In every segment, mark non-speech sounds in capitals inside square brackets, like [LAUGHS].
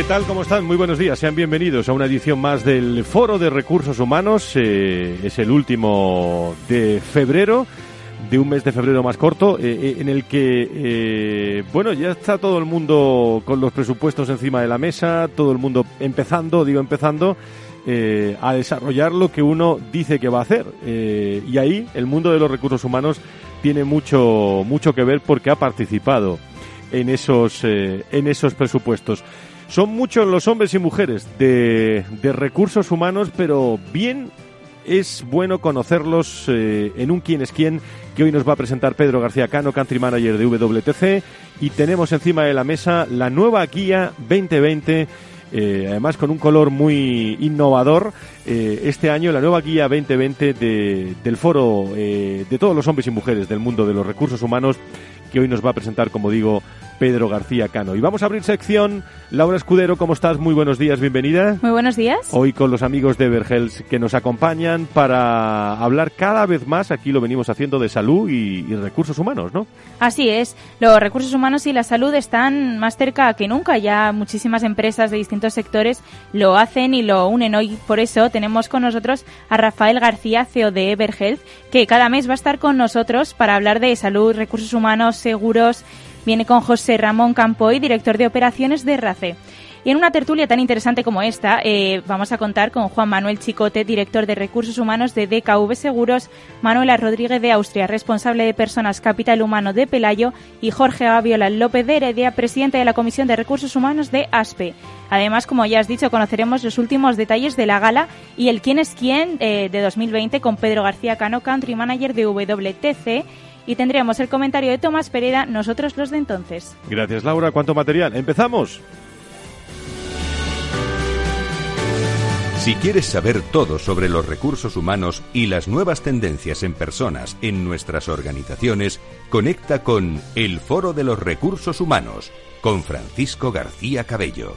¿Qué tal? ¿Cómo están? Muy buenos días. Sean bienvenidos a una edición más del Foro de Recursos Humanos. Eh, es el último de febrero, de un mes de febrero más corto, eh, eh, en el que, bueno, ya está todo el mundo con los presupuestos encima de la mesa, todo el mundo empezando, digo empezando, a desarrollar lo que uno dice que va a hacer. y ahí el mundo de los recursos humanos tiene mucho, mucho que ver porque ha participado en esos, en esos presupuestos. Son muchos los hombres y mujeres de, recursos humanos, pero bien es bueno conocerlos eh, en un quién es quién que hoy nos va a presentar Pedro García Cano, Country Manager de WTC, y tenemos encima de la mesa la nueva guía 2020. Eh, además con un color muy innovador eh, este año la nueva guía 2020 del foro de todos los hombres y mujeres del mundo de los recursos humanos que hoy nos va a presentar como digo Pedro García Cano. Y vamos a abrir sección. Laura Escudero, ¿cómo estás? Muy buenos días, bienvenida. Muy buenos días. Hoy con los amigos de Everhealth que nos acompañan para hablar cada vez más, aquí lo venimos haciendo, de salud y, recursos humanos, ¿no? Así es. Los recursos humanos y la salud están más cerca que nunca. Ya muchísimas empresas de distintos sectores lo hacen y lo unen. Hoy por eso tenemos con nosotros a Rafael García, CEO de Everhealth, que cada mes va a estar con nosotros para hablar de salud, recursos humanos, seguros Viene con José Ramón Campoy, director de operaciones de RACE. Y en una tertulia tan interesante como esta, eh, vamos a contar con Juan Manuel Chicote, director de Recursos Humanos de DKV Seguros, Manuela Rodríguez de Austria, responsable de Personas Capital Humano de Pelayo, y Jorge Aviola López de Heredia, presidente de la Comisión de Recursos Humanos de ASPE. Además, como ya has dicho, conoceremos los últimos detalles de la gala y el quién es quién eh, de 2020 con Pedro García Cano, Country Manager de WTC y tendríamos el comentario de Tomás Pereda, nosotros los de entonces. Gracias Laura, ¿cuánto material? ¡Empezamos! Si quieres saber todo sobre los recursos humanos y las nuevas tendencias en personas en nuestras organizaciones, conecta con El Foro de los Recursos Humanos con García Cabello.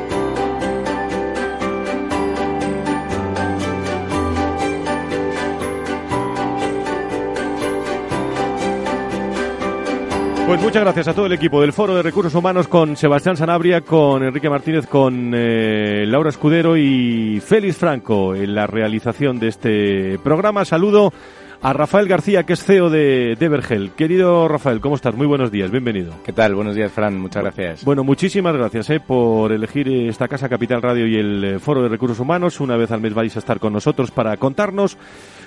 Pues muchas gracias a todo el equipo del Foro de Recursos Humanos con Sebastián Sanabria, con Enrique Martínez, con eh, Laura Escudero y Félix Franco en la realización de este programa. Saludo a Rafael García, que es CEO de, de Querido Rafael, ¿cómo estás? Muy buenos días, bienvenido. ¿Qué tal? Buenos días, Fran, muchas gracias. Bueno, muchísimas gracias eh, por elegir esta casa Capital Radio y el eh, Foro de Recursos Humanos. Una vez al mes vais a estar con nosotros para contarnos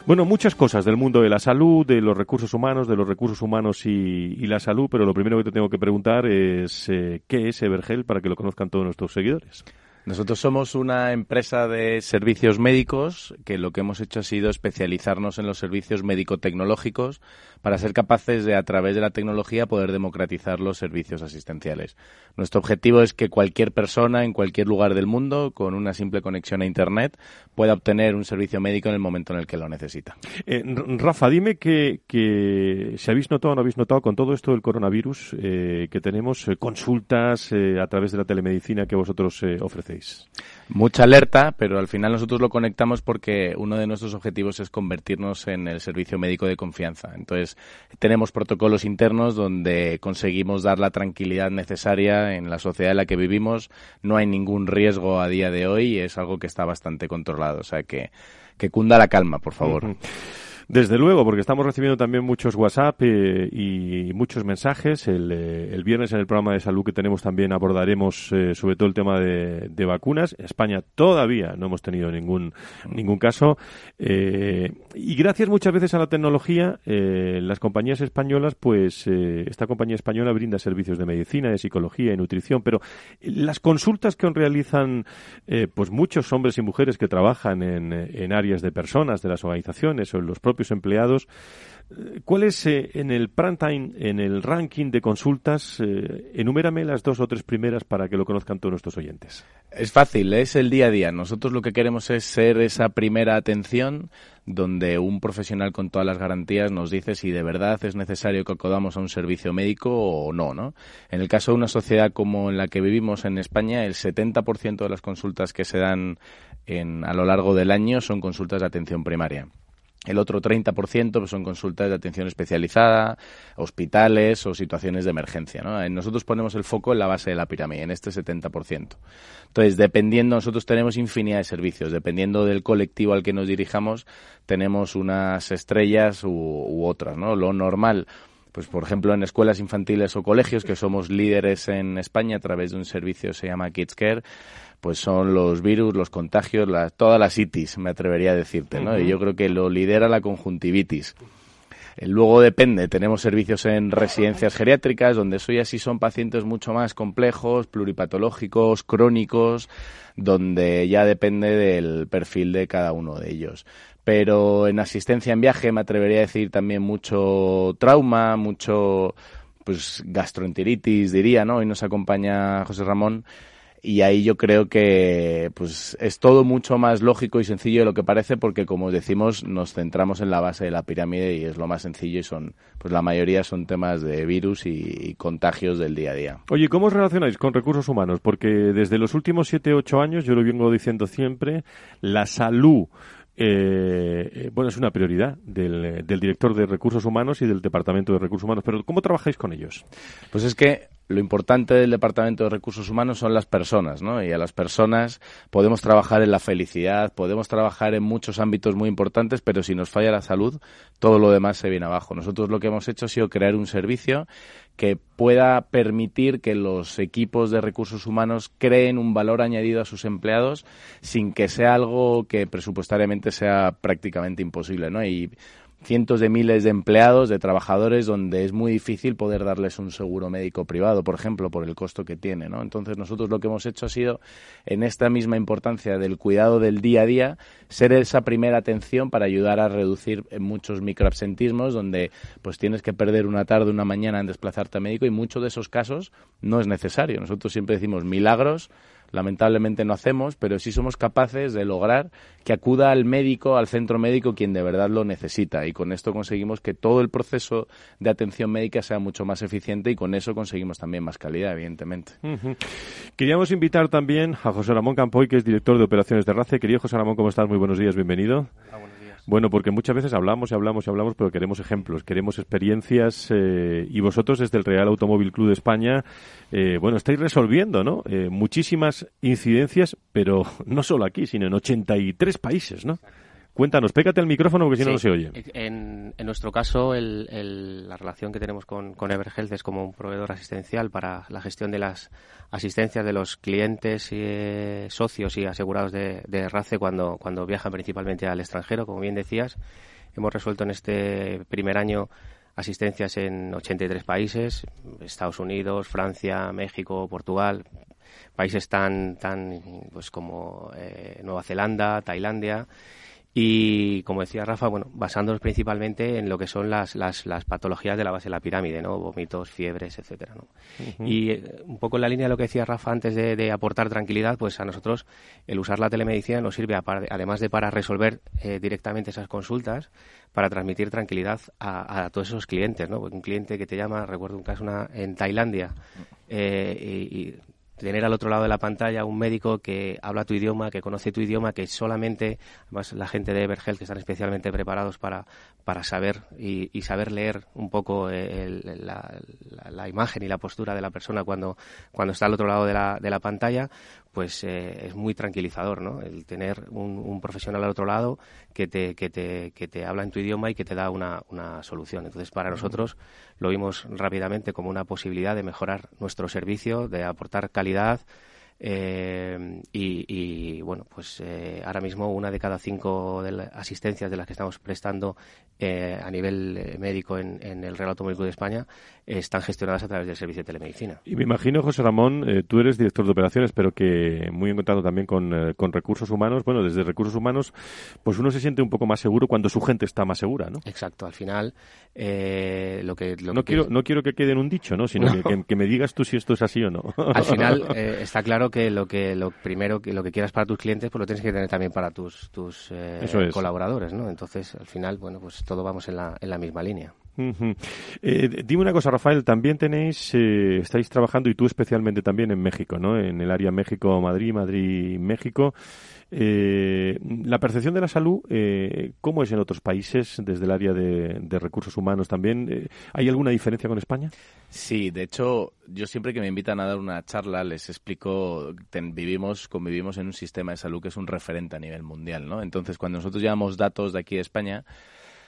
bueno, muchas cosas del mundo de la salud, de los recursos humanos, de los recursos humanos y, la salud, pero lo primero que te tengo que preguntar es eh, ¿qué es Evergel para que lo conozcan todos nuestros seguidores? Nosotros somos una empresa de servicios médicos que lo que hemos hecho ha sido especializarnos en los servicios médico-tecnológicos para ser capaces de, a través de la tecnología, poder democratizar los servicios asistenciales. Nuestro objetivo es que cualquier persona en cualquier lugar del mundo, con una simple conexión a Internet, pueda obtener un servicio médico en el momento en el que lo necesita. Eh, Rafa, dime que, que, si habéis notado o no habéis notado con todo esto del coronavirus eh, que tenemos eh, consultas a través de la telemedicina que vosotros ofrecéis. Mucha alerta, pero al final nosotros lo conectamos porque uno de nuestros objetivos es convertirnos en el servicio médico de confianza. Entonces, tenemos protocolos internos donde conseguimos dar la tranquilidad necesaria en la sociedad en la que vivimos. No hay ningún riesgo a día de hoy y es algo que está bastante controlado. O sea que, que cunda la calma, por favor. Desde luego, porque estamos recibiendo también muchos WhatsApp eh, y muchos mensajes. El, eh, el, viernes en el programa de salud que tenemos también abordaremos eh, sobre todo el tema de, vacunas. En España todavía no hemos tenido ningún, ningún caso. y gracias muchas veces a la tecnología, las compañías españolas, pues esta compañía española brinda servicios de medicina, de psicología y nutrición, pero las consultas que realizan pues muchos hombres y mujeres que trabajan en, en áreas de personas, de las organizaciones o en los propios propios empleados. Eh, ¿Cuál es eh, en el prime en el ranking de consultas? Eh, enumérame las dos o tres primeras para que lo conozcan todos nuestros oyentes. Es fácil, es el día a día. Nosotros lo que queremos es ser esa primera atención donde un profesional con todas las garantías nos dice si de verdad es necesario que acudamos a un servicio médico o no, ¿no? En el caso de una sociedad como la que vivimos en España, el 70% de las consultas que se dan en, a lo largo del año son consultas de atención primaria. El otro 30% pues, son consultas de atención especializada, hospitales o situaciones de emergencia. ¿no? Nosotros ponemos el foco en la base de la pirámide, en este 70%. Entonces, dependiendo, nosotros tenemos infinidad de servicios. Dependiendo del colectivo al que nos dirijamos, tenemos unas estrellas u, u otras. ¿no? Lo normal pues por ejemplo en escuelas infantiles o colegios, que somos líderes en España a través de un servicio que se llama Kids Care, pues son los virus, los contagios, todas las itis, me atrevería a decirte, ¿no? Y yo creo que lo lidera la conjuntivitis. Eh, luego depende, tenemos servicios en residencias geriátricas, donde eso ya sí son pacientes mucho más complejos, pluripatológicos, crónicos, donde ya depende del perfil de cada uno de ellos. Pero en asistencia en viaje me atrevería a decir también mucho trauma, mucho pues gastroenteritis, diría, ¿no? Hoy nos acompaña José Ramón y ahí yo creo que pues es todo mucho más lógico y sencillo de lo que parece porque como decimos nos centramos en la base de la pirámide y es lo más sencillo y son pues la mayoría son temas de virus y, contagios del día a día. Oye, ¿cómo os relacionáis con recursos humanos? Porque desde los últimos siete ocho años yo lo vengo diciendo siempre, la salud eh, eh, bueno, es una prioridad del, del, director de recursos humanos y del departamento de recursos humanos. Pero ¿cómo trabajáis con ellos? Pues es que lo importante del Departamento de Recursos Humanos son las personas, ¿no? Y a las personas podemos trabajar en la felicidad, podemos trabajar en muchos ámbitos muy importantes, pero si nos falla la salud, todo lo demás se viene abajo. Nosotros lo que hemos hecho ha sido crear un servicio que pueda permitir que los equipos de recursos humanos creen un valor añadido a sus empleados sin que sea algo que presupuestariamente sea prácticamente imposible, ¿no? Y cientos de miles de empleados, de trabajadores, donde es muy difícil poder darles un seguro médico privado, por ejemplo, por el costo que tiene, ¿no? Entonces nosotros lo que hemos hecho ha sido, en esta misma importancia del cuidado del día a día, ser esa primera atención para ayudar a reducir muchos microabsentismos, donde pues tienes que perder una tarde, una mañana en desplazarte a médico y muchos de esos casos no es necesario. Nosotros siempre decimos milagros lamentablemente no hacemos, pero sí somos capaces de lograr que acuda al médico, al centro médico, quien de verdad lo necesita. Y con esto conseguimos que todo el proceso de atención médica sea mucho más eficiente y con eso conseguimos también más calidad, evidentemente. Queríamos invitar también a José Ramón Campoy, que es director de operaciones de RACE. Querido José Ramón, ¿cómo estás? Muy buenos días, bienvenido. Bueno, porque muchas veces hablamos y hablamos y hablamos, pero queremos ejemplos, queremos experiencias eh, y vosotros desde el Real Automóvil Club de España, eh, bueno, estáis resolviendo, ¿no? Eh, muchísimas incidencias, pero [LAUGHS] no solo aquí, sino en 83 países, ¿no? Cuéntanos, pégate el micrófono porque si no, no se oye. En, nuestro caso, la relación que tenemos con, con Everhealth es como un proveedor asistencial para la gestión de las asistencias de los clientes, y, eh, socios y asegurados de, de RACE cuando, cuando viajan principalmente al extranjero, como bien decías. Hemos resuelto en este primer año asistencias en 83 países, Estados Unidos, Francia, México, Portugal, países tan, tan pues como eh, Nueva Zelanda, Tailandia, y como decía Rafa, bueno, basándonos principalmente en lo que son las, las, las patologías de la base de la pirámide, ¿no? Vómitos, fiebres, etcétera, ¿no? Y eh, un poco en la línea de lo que decía Rafa antes de, de, aportar tranquilidad, pues a nosotros el usar la telemedicina nos sirve, además de para resolver eh, directamente esas consultas, para transmitir tranquilidad a, a, todos esos clientes, ¿no? un cliente que te llama, recuerdo un caso una, en Tailandia, eh, y, y tener al otro lado de la pantalla un médico que habla tu idioma, que conoce tu idioma, que solamente, además la gente de Everhealth que están especialmente preparados para, para saber y, saber leer un poco el, la, la, la, imagen y la postura de la persona cuando, cuando está al otro lado de la, de la pantalla, pues eh, es muy tranquilizador, ¿no? El tener un, un, profesional al otro lado que te, que, te, que te habla en tu idioma y que te da una, una solución. Entonces, para nosotros lo vimos rápidamente como una posibilidad de mejorar nuestro servicio, de aportar calidad, eh, y, y, bueno, pues eh, ahora mismo una de cada cinco de las asistencias de las que estamos prestando eh, a nivel médico en, en, el Real Automóvico de España están gestionadas a través del servicio de telemedicina. Y me imagino, José Ramón, tú eres director de operaciones, pero que muy en contacto también con, con, recursos humanos. Bueno, desde recursos humanos, pues uno se siente un poco más seguro cuando su gente está más segura, ¿no? Exacto. Al final, lo que... Lo no, que quiero, no quiero que quede en un dicho, ¿no? Sino [LAUGHS] no. Que, que, me digas tú si esto es así o no. Al final, [LAUGHS] está claro que lo que lo primero que lo que quieras para tus clientes pues lo tienes que tener también para tus tus eh, es. colaboradores no entonces al final bueno pues todo vamos en la en la misma línea Eh, dime una cosa, Rafael, también tenéis, eh, estáis trabajando, y tú especialmente también en México, ¿no? En el área México-Madrid, Madrid-México. Eh, la percepción de la salud, eh, ¿cómo es en otros países desde el área de, recursos humanos también? Eh, ¿Hay alguna diferencia con España? Sí, de hecho, yo siempre que me invitan a dar una charla les explico, vivimos, convivimos en un sistema de salud que es un referente a nivel mundial, ¿no? Entonces, cuando nosotros llevamos datos de aquí de España,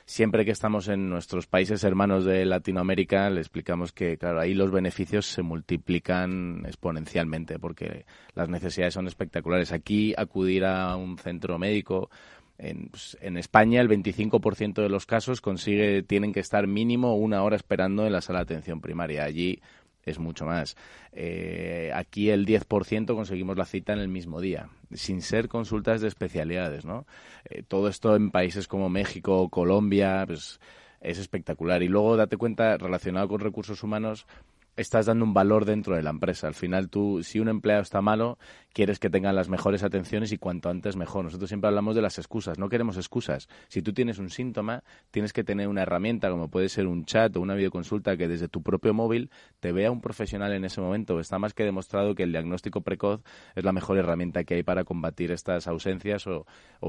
siempre que estamos en nuestros países hermanos de Latinoamérica, le explicamos que, claro, ahí los beneficios se multiplican exponencialmente porque las necesidades son espectaculares. Aquí acudir a un centro médico, en, pues, España el 25% de los casos consigue tienen que estar mínimo una hora esperando en la sala de atención primaria. Allí es mucho más. Eh, aquí el 10% conseguimos la cita en el mismo día, sin ser consultas de especialidades, ¿no? Eh, todo esto en países como México, Colombia, pues es espectacular. Y luego date cuenta, relacionado con recursos humanos, estás dando un valor dentro de la empresa. Al final, tú, si un empleado está malo, quieres que tengan las mejores atenciones y cuanto antes mejor. Nosotros siempre hablamos de las excusas, no queremos excusas. Si tú tienes un síntoma, tienes que tener una herramienta como puede ser un chat o una videoconsulta que desde tu propio móvil te vea un profesional en ese momento. Está más que demostrado que el diagnóstico precoz es la mejor herramienta que hay para combatir estas ausencias o,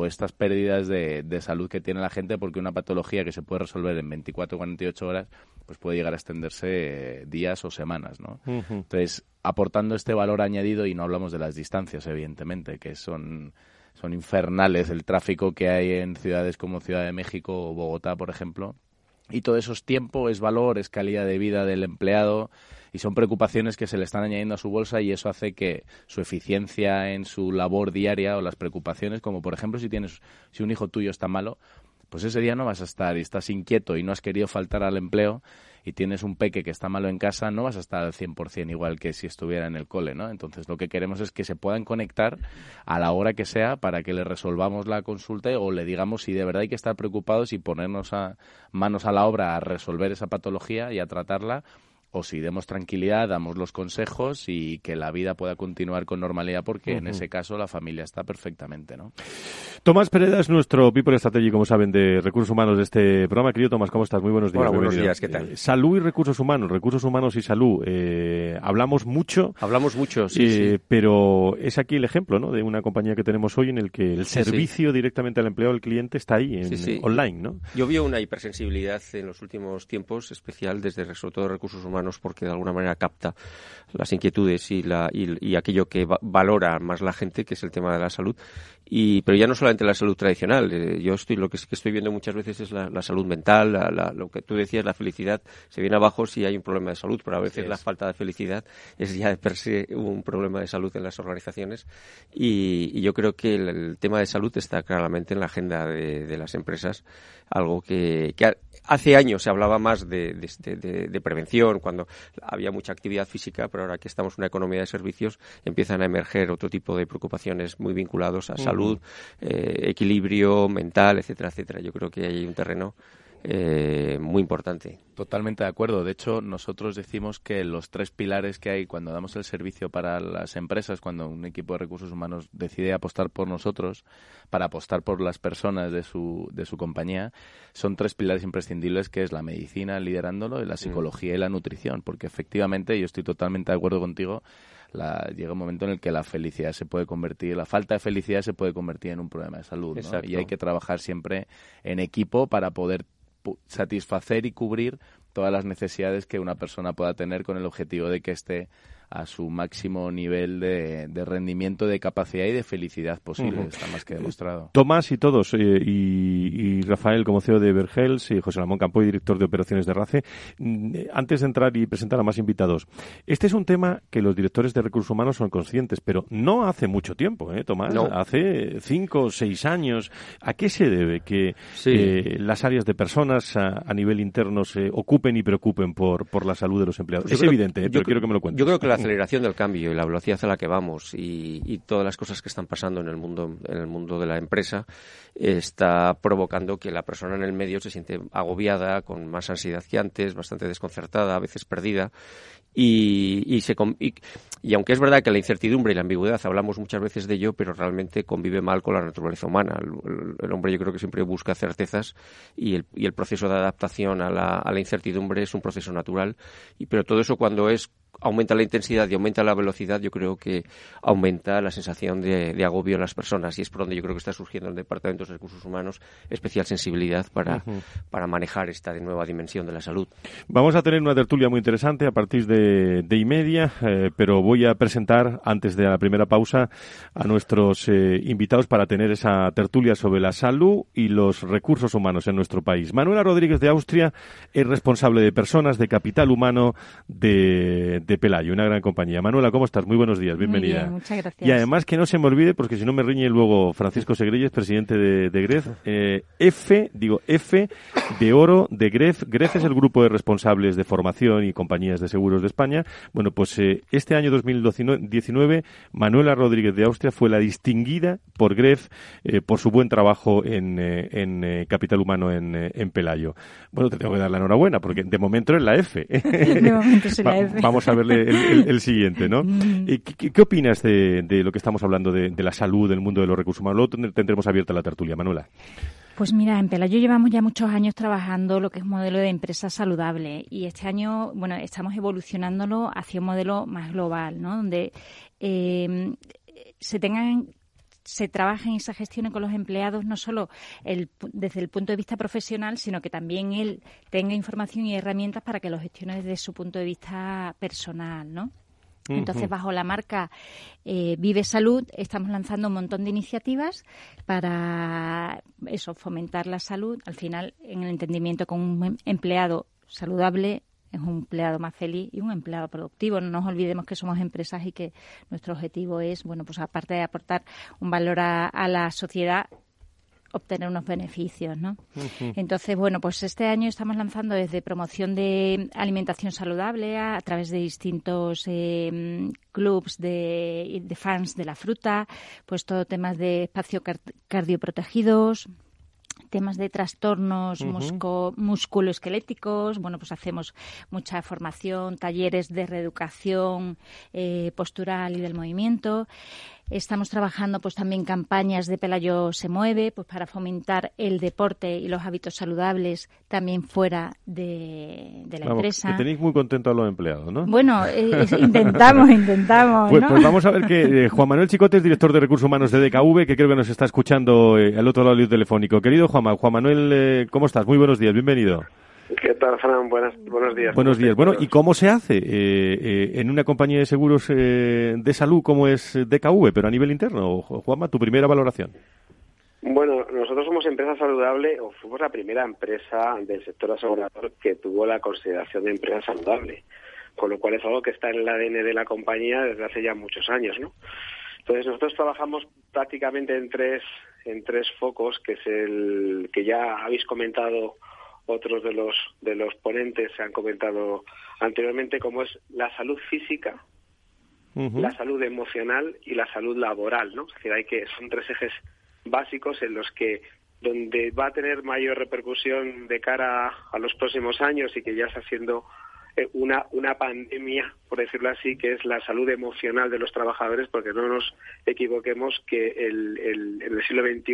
estas pérdidas de, de, salud que tiene la gente porque una patología que se puede resolver en 24 o 48 horas pues puede llegar a extenderse días o semanas, ¿no? Uh -huh. Entonces, aportando este valor añadido y no hablamos de las distancias, evidentemente, que son son infernales el tráfico que hay en ciudades como Ciudad de México o Bogotá, por ejemplo. Y todo eso es tiempo, es valor, es calidad de vida del empleado y son preocupaciones que se le están añadiendo a su bolsa y eso hace que su eficiencia en su labor diaria o las preocupaciones, como por ejemplo si tienes si un hijo tuyo está malo, pues ese día no vas a estar y estás inquieto y no has querido faltar al empleo y tienes un peque que está malo en casa, no vas a estar al 100% igual que si estuviera en el cole, ¿no? Entonces, lo que queremos es que se puedan conectar a la hora que sea para que le resolvamos la consulta o le digamos si de verdad hay que estar preocupados y ponernos a manos a la obra a resolver esa patología y a tratarla o si demos tranquilidad, damos los consejos y que la vida pueda continuar con normalidad porque uh -huh. en ese caso la familia está perfectamente, ¿no? Tomás Pereda es nuestro People Strategy, como saben, de recursos humanos de este programa. Querido Tomás, ¿cómo estás? Muy buenos días. Hola, buenos días, ¿qué tal? Eh, salud y recursos humanos, recursos humanos y salud. Eh, hablamos mucho. Hablamos mucho, sí, eh, sí, Pero es aquí el ejemplo, ¿no? De una compañía que tenemos hoy en el que el sí, servicio sí. directamente al empleado, al cliente, está ahí, en, online, ¿no? Yo vi una hipersensibilidad en los últimos tiempos, especial desde sobre todo recursos humanos, porque de alguna manera capta las inquietudes y, la, y, y aquello que va, valora más la gente, que es el tema de la salud. Y, pero ya no solamente la salud tradicional, eh, yo estoy lo que, que, estoy viendo muchas veces es la, la salud mental, la, la, lo que tú decías, la felicidad se viene abajo si hay un problema de salud, pero a veces sí la falta de felicidad es ya de per se un problema de salud en las organizaciones y, y yo creo que el, el, tema de salud está claramente en la agenda de, de las empresas, algo que, que hace años se hablaba más de, de, de prevención, cuando había mucha actividad física, pero ahora que estamos en una economía de servicios, empiezan a emerger otro tipo de preocupaciones muy vinculados a salud, eh, equilibrio mental, etcétera, etcétera. Yo creo que hay un terreno eh, muy importante. Totalmente de acuerdo. De hecho, nosotros decimos que los tres pilares que hay cuando damos el servicio para las empresas, cuando un equipo de recursos humanos decide apostar por nosotros, para apostar por las personas de su, de su compañía, son tres pilares imprescindibles que es la medicina liderándolo, y la mm. psicología y la nutrición. Porque efectivamente, yo estoy totalmente de acuerdo contigo, la, llega un momento en el que la felicidad se puede convertir, la falta de felicidad se puede convertir en un problema de salud. Y hay que trabajar siempre en equipo para poder satisfacer y cubrir todas las necesidades que una persona pueda tener con el objetivo de que esté a su máximo nivel de, rendimiento, de capacidad y de felicidad posible. Está más que demostrado. Tomás y todos, eh, y, Rafael como CEO de Vergels y José Ramón Campoy, director de operaciones de RACE, mm, antes de entrar y presentar a más invitados, este es un tema que los directores de recursos humanos son conscientes, pero no hace mucho tiempo, ¿eh, Tomás? Hace cinco o seis años. ¿A qué se debe que eh, las áreas de personas a, nivel interno se ocupen y preocupen por, por la salud de los empleados? es evidente, ¿eh? pero quiero que me lo cuentes. Yo creo que la aceleración del cambio y la velocidad a la que vamos y, todas las cosas que están pasando en el mundo en el mundo de la empresa está provocando que la persona en el medio se siente agobiada, con más ansiedad que antes, bastante desconcertada, a veces perdida y, y, se, y, aunque es verdad que la incertidumbre y la ambigüedad hablamos muchas veces de ello, pero realmente convive mal con la naturaleza humana. El, hombre yo creo que siempre busca certezas y el, y el proceso de adaptación a la, a la incertidumbre es un proceso natural. Y, pero todo eso cuando es aumenta la intensidad y aumenta la velocidad, yo creo que aumenta la sensación de, agobio en las personas y es por donde yo creo que está surgiendo en el Departamento de Recursos Humanos especial sensibilidad para, para manejar esta nueva dimensión de la salud. Vamos a tener una tertulia muy interesante a partir de, de y media, eh, pero voy a presentar antes de la primera pausa a nuestros eh, invitados para tener esa tertulia sobre la salud y los recursos humanos en nuestro país. Manuela Rodríguez de Austria es responsable de personas, de capital humano, de de Pelayo, una gran compañía. Manuela, ¿cómo estás? Muy buenos días, bienvenida. muchas gracias. Y además que no se me olvide, porque si no me riñe luego Francisco Segreyes, presidente de, de GREF, eh, F, digo F de oro de GREF. GREF es el grupo de responsables de formación y compañías de seguros de España. Bueno, pues eh, este año 2019, Manuela Rodríguez de Austria fue la distinguida por GREF eh, por su buen trabajo en, en Capital Humano en, en Pelayo. Bueno, te tengo que dar la enhorabuena, porque de momento es la F. [LAUGHS] de momento es la F. Vamos a el, siguiente, ¿no? [LAUGHS] Mm. ¿Qué, qué opinas de, lo que estamos hablando de, la salud, del mundo de los recursos humanos? Luego tendremos abierta la tertulia, Manuela. Pues mira, en Pelayo llevamos ya muchos años trabajando lo que es modelo de empresa saludable y este año, bueno, estamos evolucionándolo hacia un modelo más global, ¿no? Donde eh, se tengan se trabaje y se gestione con los empleados no solo el, desde el punto de vista profesional, sino que también él tenga información y herramientas para que lo gestione desde su punto de vista personal, ¿no? Entonces, bajo la marca eh, Vive Salud, estamos lanzando un montón de iniciativas para eso, fomentar la salud. Al final, en el entendimiento con un empleado saludable, es un empleado más feliz y un empleado productivo. No nos olvidemos que somos empresas y que nuestro objetivo es, bueno, pues aparte de aportar un valor a, la sociedad, obtener unos beneficios, ¿no? Entonces, bueno, pues este año estamos lanzando desde promoción de alimentación saludable a, través de distintos eh, clubs de, de, fans de la fruta, pues todo temas de espacio cardioprotegidos, temas de trastornos musculoesqueléticos. Bueno, pues hacemos mucha formación, talleres de reeducación eh, postural y del movimiento. Estamos trabajando pues también campañas de Pelayo se mueve, pues para fomentar el deporte y los hábitos saludables también fuera de, la empresa. Que tenéis muy contentos a los empleados, ¿no? Bueno, eh, intentamos, intentamos. Pues, pues, vamos a ver que eh, Juan Manuel Chicote es director de recursos humanos de DKV, que creo que nos está escuchando eh, al otro lado del telefónico. Querido Juan, Juan Manuel, ¿cómo estás? Muy buenos días, bienvenido. ¿Qué tal, Fran? buenos días. Buenos días. Bueno, ¿y cómo se hace eh, eh, en una compañía de seguros eh, de salud como es DKV, pero a nivel interno? Juanma, tu primera valoración. Bueno, nosotros somos empresa saludable o fuimos la primera empresa del sector asegurador que tuvo la consideración de empresa saludable, con lo cual es algo que está en el ADN de la compañía desde hace ya muchos años, ¿no? Entonces nosotros trabajamos prácticamente en tres en tres focos, que es el que ya habéis comentado otros de los de los ponentes se han comentado anteriormente, como es la salud física, la salud emocional y la salud laboral, ¿no? Es decir, hay que son tres ejes básicos en los que donde va a tener mayor repercusión de cara a los próximos años y que ya está siendo eh, una, una pandemia, por decirlo así, que es la salud emocional de los trabajadores, porque no nos equivoquemos que el, el, en el siglo XXI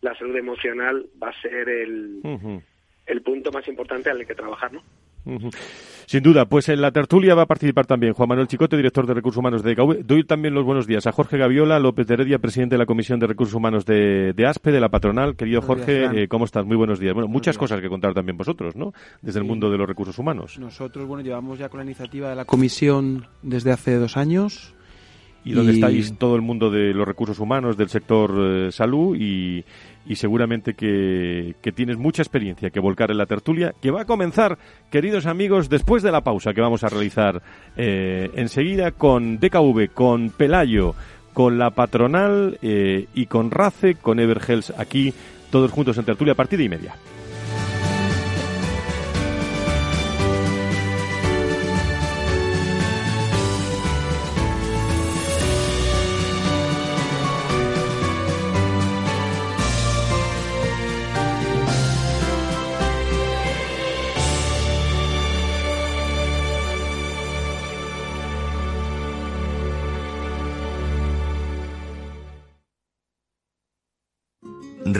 la salud emocional va a ser el, el punto más importante al que trabajar, ¿no? Sin duda, pues en la tertulia va a participar también Juan Manuel Chicote, director de Recursos Humanos de DKV. Doy también los buenos días a Jorge Gaviola López de Heredia, presidente de la Comisión de Recursos Humanos de, ASPE, de la patronal. Querido Jorge, eh, ¿cómo estás? Muy buenos días. Bueno, muchas cosas que contar también vosotros, ¿no? Desde el mundo de los recursos humanos. Nosotros, bueno, llevamos ya con la iniciativa de la Comisión desde hace dos años y donde estáis todo el mundo de los recursos humanos, del sector eh, salud y, y seguramente que, que, tienes mucha experiencia que volcar en la tertulia, que va a comenzar, queridos amigos, después de la pausa que vamos a realizar eh, enseguida con DKV, con Pelayo, con la patronal eh, y con RACE, con Evergels aquí, todos juntos en tertulia a partir de y media.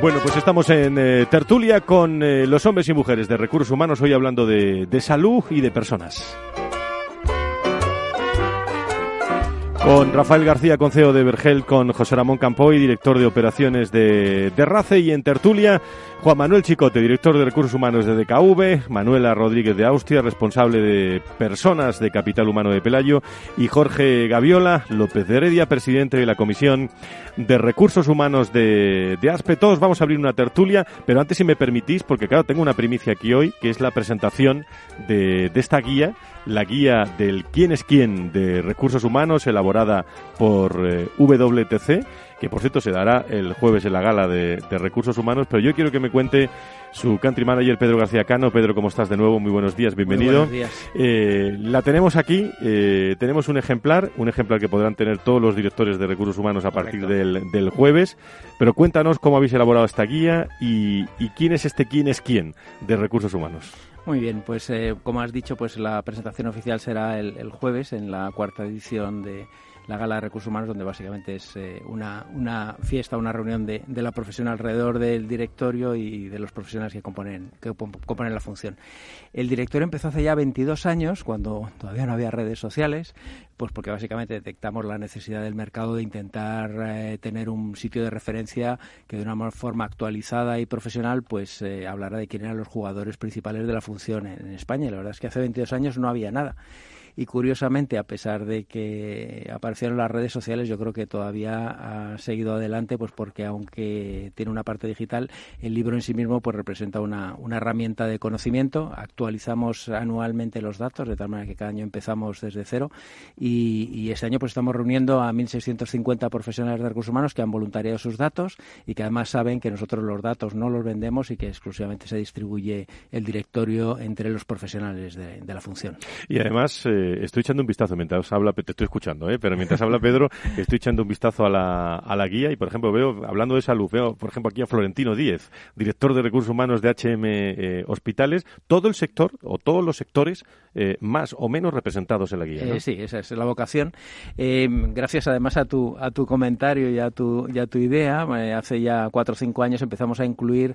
Bueno, pues estamos en eh, tertulia con eh, los hombres y mujeres de recursos humanos, hoy hablando de, de salud y de personas. Con Rafael García, conceo de Vergel, con José Ramón Campoy, director de operaciones de, de RACE, y en tertulia Juan Manuel Chicote, director de recursos humanos de DKV, Manuela Rodríguez de Austria, responsable de personas de Capital Humano de Pelayo, y Jorge Gaviola López de Heredia, presidente de la Comisión de Recursos Humanos de, ASPE. Todos vamos a abrir una tertulia, pero antes si me permitís, porque claro, tengo una primicia aquí hoy, que es la presentación de, de esta guía, la guía del quién es quién de recursos humanos, elaborada por eh, WTC que por cierto se dará el jueves en la gala de, de, recursos humanos, pero yo quiero que me cuente su country manager Pedro García Cano. Pedro, ¿cómo estás de nuevo? Muy buenos días, bienvenido. Buenos días. Eh, la tenemos aquí, eh, tenemos un ejemplar, un ejemplar que podrán tener todos los directores de recursos humanos a partir del, del, jueves, pero cuéntanos cómo habéis elaborado esta guía y, y quién es este quién es quién de recursos humanos. Muy bien, pues eh, como has dicho, pues la presentación oficial será el, el jueves en la cuarta edición de la Gala de Recursos Humanos, donde básicamente es eh, una, una, fiesta, una reunión de, de, la profesión alrededor del directorio y de los profesionales que componen, que componen la función. El directorio empezó hace ya 22 años, cuando todavía no había redes sociales, pues porque básicamente detectamos la necesidad del mercado de intentar eh, tener un sitio de referencia que de una forma actualizada y profesional pues eh, hablara de quién eran los jugadores principales de la función en, en España. Y la verdad es que hace 22 años no había nada y curiosamente, a pesar de que aparecieron las redes sociales, yo creo que todavía ha seguido adelante, pues porque aunque tiene una parte digital, el libro en sí mismo pues representa una, una herramienta de conocimiento. Actualizamos anualmente los datos, de tal manera que cada año empezamos desde cero y, este año pues estamos reuniendo a 1.650 profesionales de recursos humanos que han voluntariado sus datos y que además saben que nosotros los datos no los vendemos y que exclusivamente se distribuye el directorio entre los profesionales de, de la función. Y además, eh, estoy echando un vistazo mientras habla, te estoy escuchando, ¿eh? pero mientras habla Pedro, [LAUGHS] estoy echando un vistazo a la, a la guía y, por ejemplo, veo, hablando de salud, veo, por ejemplo, aquí a Florentino Díez, director de recursos humanos de HM eh, Hospitales, todo el sector o todos los sectores eh, más o menos representados en la guía. ¿no? Eh, sí, esa es la vocación. Gracias además a tu, a tu comentario y a tu, y a tu idea, hace ya cuatro o cinco años empezamos a incluir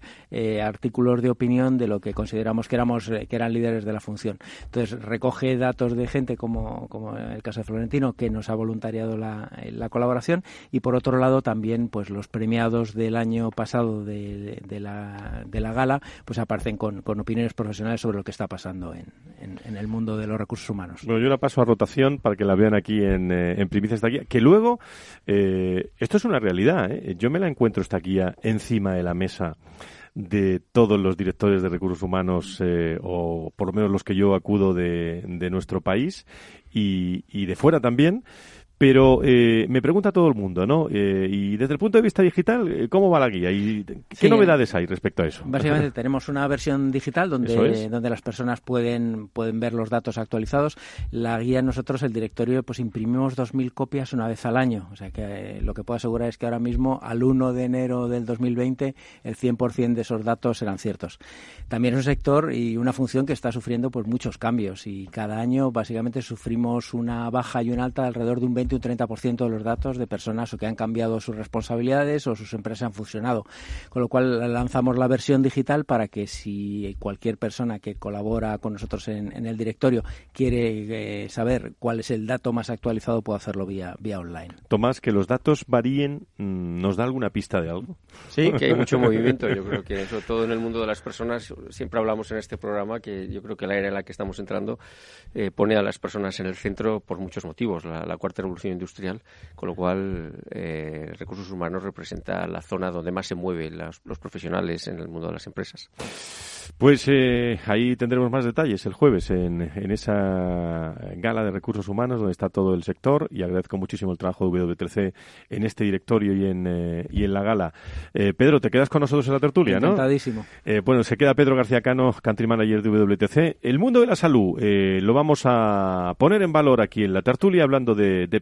artículos de opinión de lo que consideramos que éramos que eran líderes de la función. Entonces recoge datos de gente como, como el caso de Florentino que nos ha voluntariado la, la, colaboración y por otro lado también pues los premiados del año pasado de, de, la, de la gala pues aparecen con, con, opiniones profesionales sobre lo que está pasando en, en, el mundo de los recursos humanos. Bueno, yo la paso a rotación para que la vean aquí en, eh, en primicia esta guía, que luego eh, esto es una realidad, ¿eh? yo me la encuentro esta guía encima de la mesa de todos los directores de recursos humanos, eh, o por lo menos los que yo acudo de, de nuestro país y, y de fuera también. Pero eh, me pregunta todo el mundo, ¿no? Eh, y desde el punto de vista digital, eh, ¿cómo va la guía? ¿Y qué sí, novedades hay respecto a eso? Básicamente [LAUGHS] tenemos una versión digital donde, es. donde las personas pueden, pueden ver los datos actualizados. La guía nosotros, el directorio, pues imprimimos 2.000 copias una vez al año. O sea que eh, lo que puedo asegurar es que ahora mismo, al 1 de enero del 2020, el 100% de esos datos serán ciertos. También es un sector y una función que está sufriendo pues muchos cambios y cada año básicamente sufrimos una baja y una alta alrededor de un 20 un 30% de los datos de personas o que han cambiado sus responsabilidades o sus empresas han fusionado. Con lo cual lanzamos la versión digital para que si cualquier persona que colabora con nosotros en, en el directorio quiere eh, saber cuál es el dato más actualizado, puede hacerlo vía, vía online. Tomás, que los datos varíen, mm, ¿nos da alguna pista de algo? Sí, que hay mucho [LAUGHS] movimiento. Yo creo que sobre todo en el mundo de las personas, siempre hablamos en este programa que yo creo que la era en la que estamos entrando eh, pone a las personas en el centro por muchos motivos. La, la cuarta revolución industrial, con lo cual eh, recursos humanos representa la zona donde más se mueven los, los profesionales en el mundo de las empresas. Pues eh, ahí tendremos más detalles el jueves en, en, esa gala de recursos humanos donde está todo el sector y agradezco muchísimo el trabajo de W3C en este directorio y en, eh, y en la gala. Eh, Pedro, te quedas con nosotros en la tertulia, Encantadísimo. ¿no? bueno, se queda Pedro García Cano, country manager de WTC. El mundo de la salud lo vamos a poner en valor aquí en la tertulia hablando de, de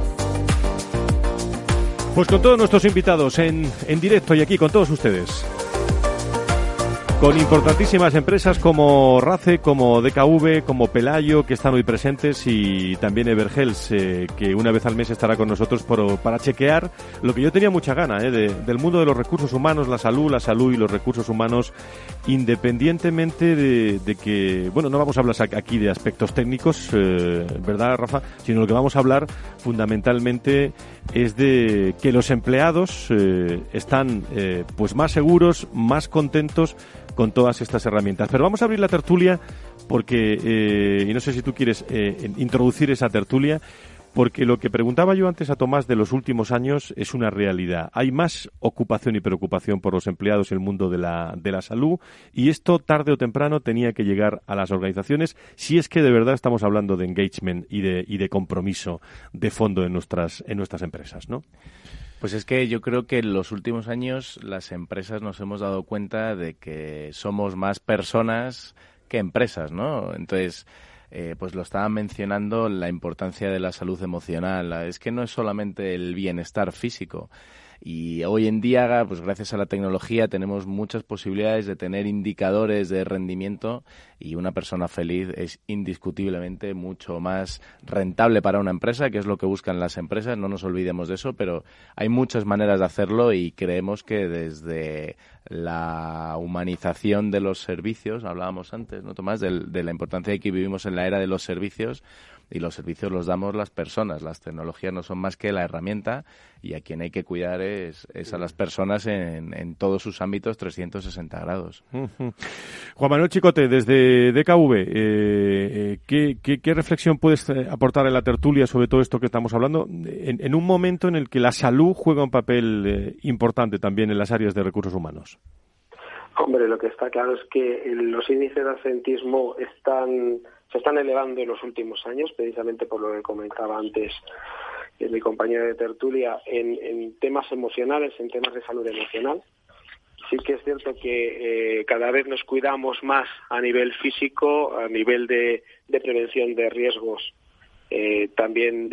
Pues con todos nuestros invitados en, en directo y aquí con todos ustedes con importantísimas empresas como RACE, como DKV, como Pelayo, que están hoy presentes, y también Evergels, eh, que una vez al mes estará con nosotros para chequear lo que yo tenía mucha gana, eh, del mundo de los recursos humanos, la salud, la salud y los recursos humanos, independientemente de, que, bueno, no vamos a hablar aquí de aspectos técnicos, eh, ¿verdad, Rafa? Sino lo que vamos a hablar fundamentalmente es de que los empleados están pues más seguros, más contentos, con todas estas herramientas. Pero vamos a abrir la tertulia porque, eh, y no sé si tú quieres eh, introducir esa tertulia, porque lo que preguntaba yo antes a Tomás de los últimos años es una realidad. Hay más ocupación y preocupación por los empleados en el mundo de la, de la salud y esto tarde o temprano tenía que llegar a las organizaciones si es que de verdad estamos hablando de engagement y de, y de compromiso de fondo en nuestras, en nuestras empresas, ¿no? Pues es que yo creo que en los últimos años las empresas nos hemos dado cuenta de que somos más personas que empresas, ¿no? Entonces, eh, pues lo estaban mencionando la importancia de la salud emocional. Es que no es solamente el bienestar físico, y hoy en día, pues gracias a la tecnología, tenemos muchas posibilidades de tener indicadores de rendimiento y una persona feliz es indiscutiblemente mucho más rentable para una empresa, que es lo que buscan las empresas, no nos olvidemos de eso, pero hay muchas maneras de hacerlo y creemos que desde la humanización de los servicios, hablábamos antes, ¿no, Tomás? De, de la importancia de que vivimos en la era de los servicios, y los servicios los damos las personas. Las tecnologías no son más que la herramienta y a quien hay que cuidar es, a las personas en, en, todos sus ámbitos 360 grados. Juan Manuel Chicote, desde DKV, eh, eh, ¿qué, reflexión puedes eh, aportar en la tertulia sobre todo esto que estamos hablando en, en un momento en el que la salud juega un papel importante también en las áreas de recursos humanos? Hombre, lo que está claro es que los índices de absentismo están se están elevando en los últimos años, precisamente por lo que comentaba antes eh, mi compañero de tertulia, en, temas emocionales, en temas de salud emocional. Sí que es cierto que eh, cada vez nos cuidamos más a nivel físico, a nivel de, prevención de riesgos. Eh, también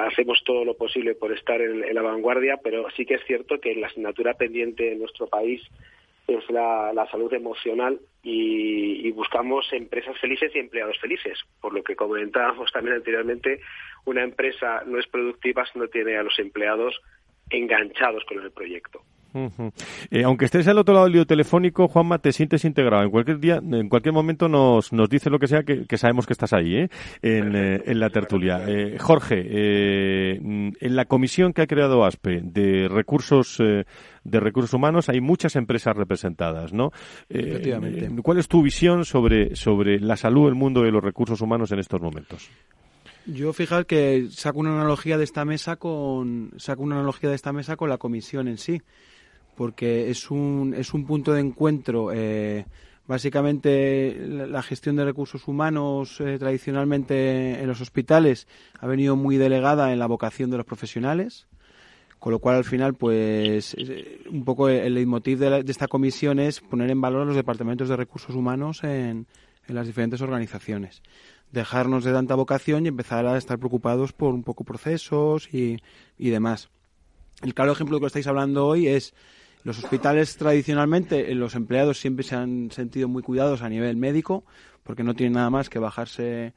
hacemos todo lo posible por estar en, la vanguardia, pero sí que es cierto que la asignatura pendiente en nuestro país la, salud emocional y, buscamos empresas felices y empleados felices. Por lo que comentábamos también anteriormente, una empresa no es productiva si no tiene a los empleados enganchados con el proyecto. Eh, aunque estés al otro lado del lío telefónico, Juanma, te sientes integrado. En cualquier día, en cualquier momento nos, nos dice lo que sea, que, sabemos que estás ahí, ¿eh? en, eh, en, la tertulia. Jorge, en la comisión que ha creado ASPE de recursos de recursos humanos hay muchas empresas representadas, ¿no? Efectivamente. ¿Cuál es tu visión sobre, sobre la salud del mundo de los recursos humanos en estos momentos? Yo fijar que saco una analogía de esta mesa con saco una analogía de esta mesa con la comisión en sí porque es un, es un punto de encuentro. Eh, básicamente, la gestión de recursos humanos eh, tradicionalmente en los hospitales ha venido muy delegada en la vocación de los profesionales, con lo cual al final, pues, eh, un poco el leitmotiv de, de esta comisión es poner en valor a los departamentos de recursos humanos en, en las diferentes organizaciones dejarnos de tanta vocación y empezar a estar preocupados por un poco procesos y, y demás. El claro ejemplo que estáis hablando hoy es los hospitales tradicionalmente, eh, los empleados siempre se han sentido muy cuidados a nivel médico, porque no tienen nada más que bajarse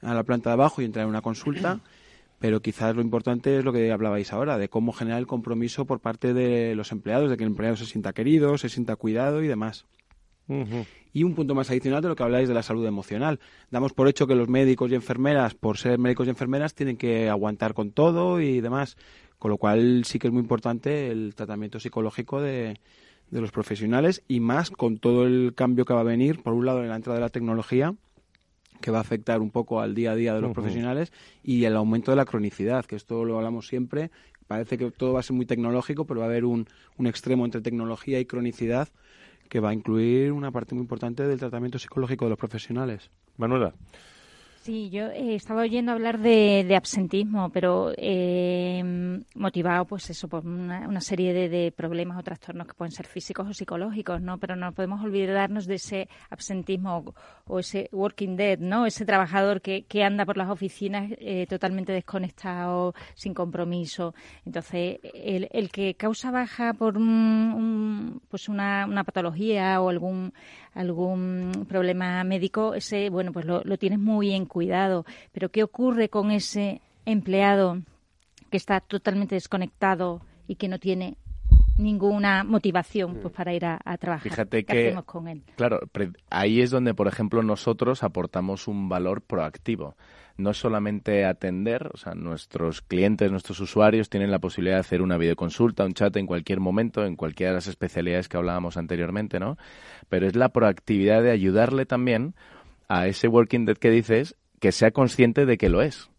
a la planta de abajo y entrar en una consulta. [CLEARS THROAT] Pero quizás lo importante es lo que hablabais ahora, de cómo generar el compromiso por parte de los empleados, de que el empleado se sienta querido, se sienta cuidado y demás. Y un punto más adicional de lo que habláis de la salud emocional. Damos por hecho que los médicos y enfermeras, por ser médicos y enfermeras, tienen que aguantar con todo y demás. Con lo cual sí que es muy importante el tratamiento psicológico de, los profesionales y más con todo el cambio que va a venir, por un lado en la entrada de la tecnología, que va a afectar un poco al día a día de los profesionales y el aumento de la cronicidad, que esto lo hablamos siempre. Parece que todo va a ser muy tecnológico, pero va a haber un, un extremo entre tecnología y cronicidad que va a incluir una parte muy importante del tratamiento psicológico de los profesionales. Manuela. Sí, yo he estado oyendo hablar de, absentismo, pero eh, motivado, pues eso, por una, serie de, problemas o trastornos que pueden ser físicos o psicológicos, ¿no? Pero no podemos olvidarnos de ese absentismo o, ese working dead, ¿no? Ese trabajador que, anda por las oficinas eh, totalmente desconectado, sin compromiso. Entonces, el, que causa baja por pues una, una patología o algún algún problema médico, ese, bueno, pues lo, tienes muy en cuidado. Pero ¿qué ocurre con ese empleado que está totalmente desconectado y que no tiene ninguna motivación pues, para ir a, trabajar. Fíjate ¿Qué que, hacemos con él? claro, ahí es donde, por ejemplo, nosotros aportamos un valor proactivo no solamente atender, o sea, nuestros clientes, nuestros usuarios tienen la posibilidad de hacer una videoconsulta, un chat en cualquier momento, en cualquiera de las especialidades que hablábamos anteriormente, ¿no? Pero es la proactividad de ayudarle también a ese working dead que dices que sea consciente de que lo es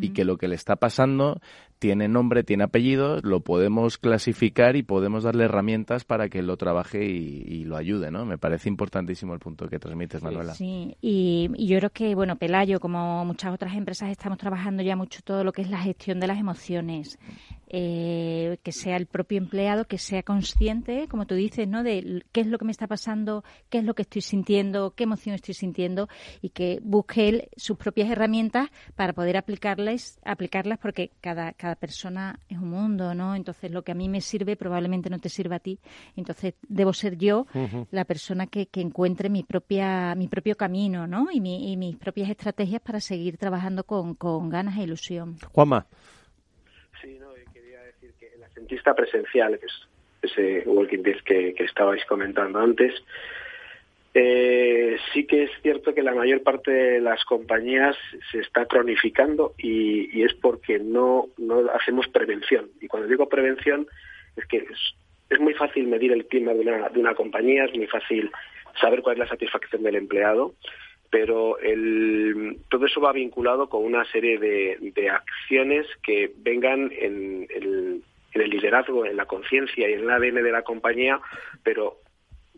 y que lo que le está pasando tiene nombre, tiene apellido, lo podemos clasificar y podemos darle herramientas para que lo trabaje y, lo ayude, ¿no? Me parece importantísimo el punto que transmites, Manuela. Sí, y, yo creo que, bueno, Pelayo, como muchas otras empresas, estamos trabajando ya mucho todo lo que es la gestión de las emociones. Eh, que sea el propio empleado que sea consciente, como tú dices, ¿no? de qué es lo que me está pasando, qué es lo que estoy sintiendo, qué emoción estoy sintiendo y que busque él sus propias herramientas para poder aplicarlas, aplicarlas porque cada, cada persona es un mundo, ¿no? Entonces lo que a mí me sirve probablemente no te sirva a ti. Entonces debo ser yo la persona que, que, encuentre mi propia mi propio camino, ¿no? Y, mi, y mis propias estrategias para seguir trabajando con, con ganas e ilusión. Juanma asentista presencial, que es ese walking dead que, estabais comentando antes, eh, sí que es cierto que la mayor parte de las compañías se está cronificando y, es porque no, no hacemos prevención. Y cuando digo prevención es que es, muy fácil medir el clima de una, de una compañía, es muy fácil saber cuál es la satisfacción del empleado, pero el, todo eso va vinculado con una serie de, acciones que vengan en el liderazgo, en la conciencia y en el ADN de la compañía, pero